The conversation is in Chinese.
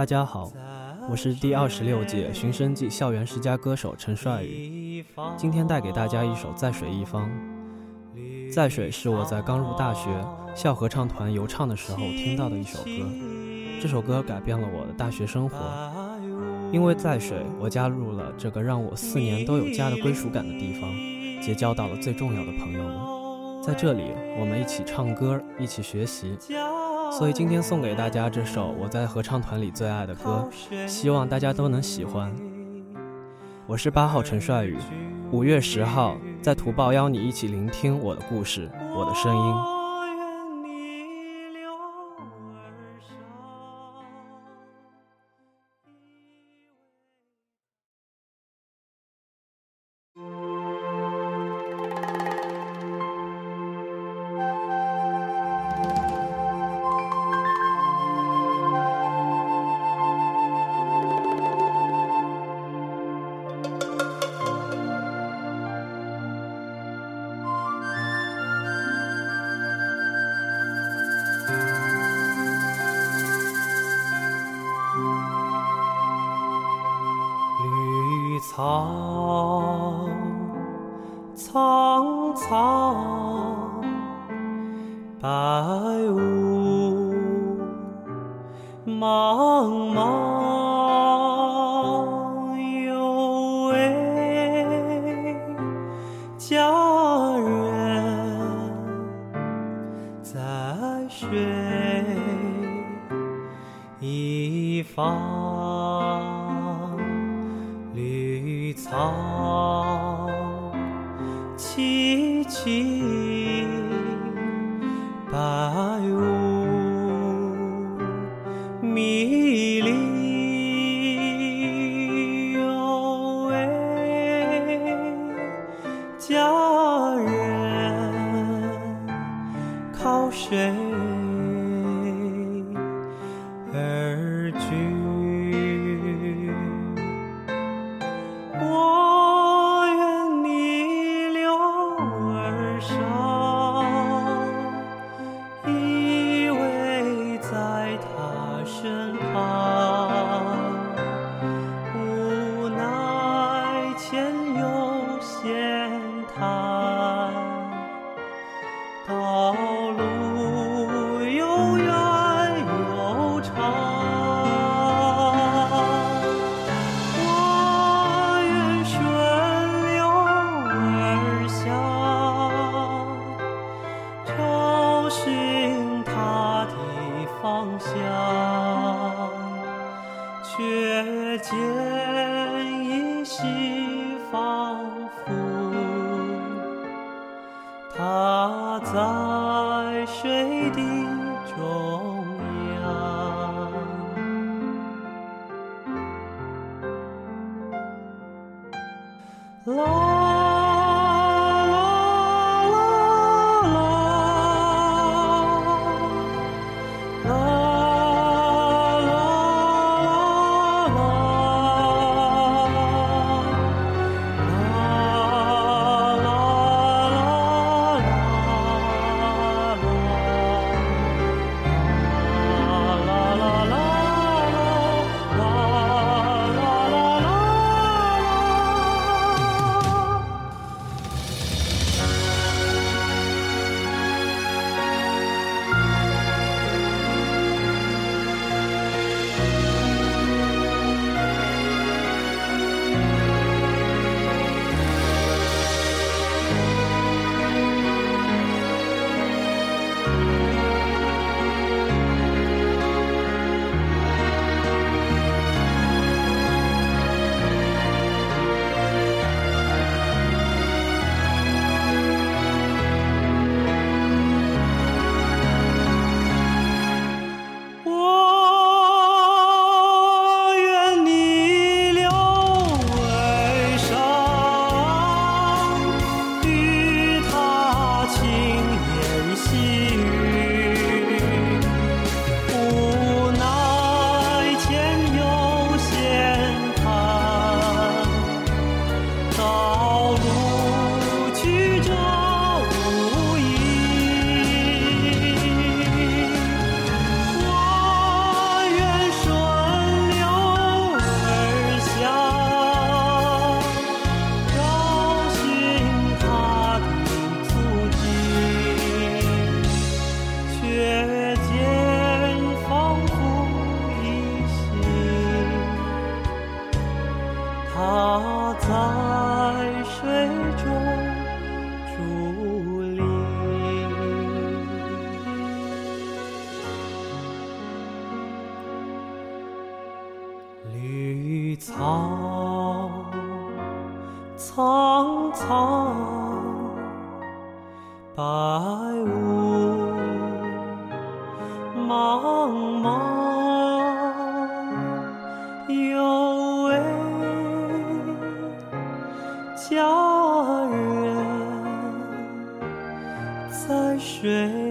大家好，我是第二十六届寻声记校园十佳歌手陈帅宇，今天带给大家一首《在水一方》。在水是我在刚入大学校合唱团游唱的时候听到的一首歌，这首歌改变了我的大学生活。因为在水，我加入了这个让我四年都有家的归属感的地方，结交到了最重要的朋友们。在这里，我们一起唱歌，一起学习。所以今天送给大家这首我在合唱团里最爱的歌，希望大家都能喜欢。我是八号陈帅宇，五月十号在图报邀你一起聆听我的故事，我的声音。草苍苍，白雾茫茫，有位佳人在水一方。草萋萋，白雾迷离，有位佳人靠谁？方向，却见依稀仿佛，他在水的中。草苍苍，白雾茫茫，有位佳人在水。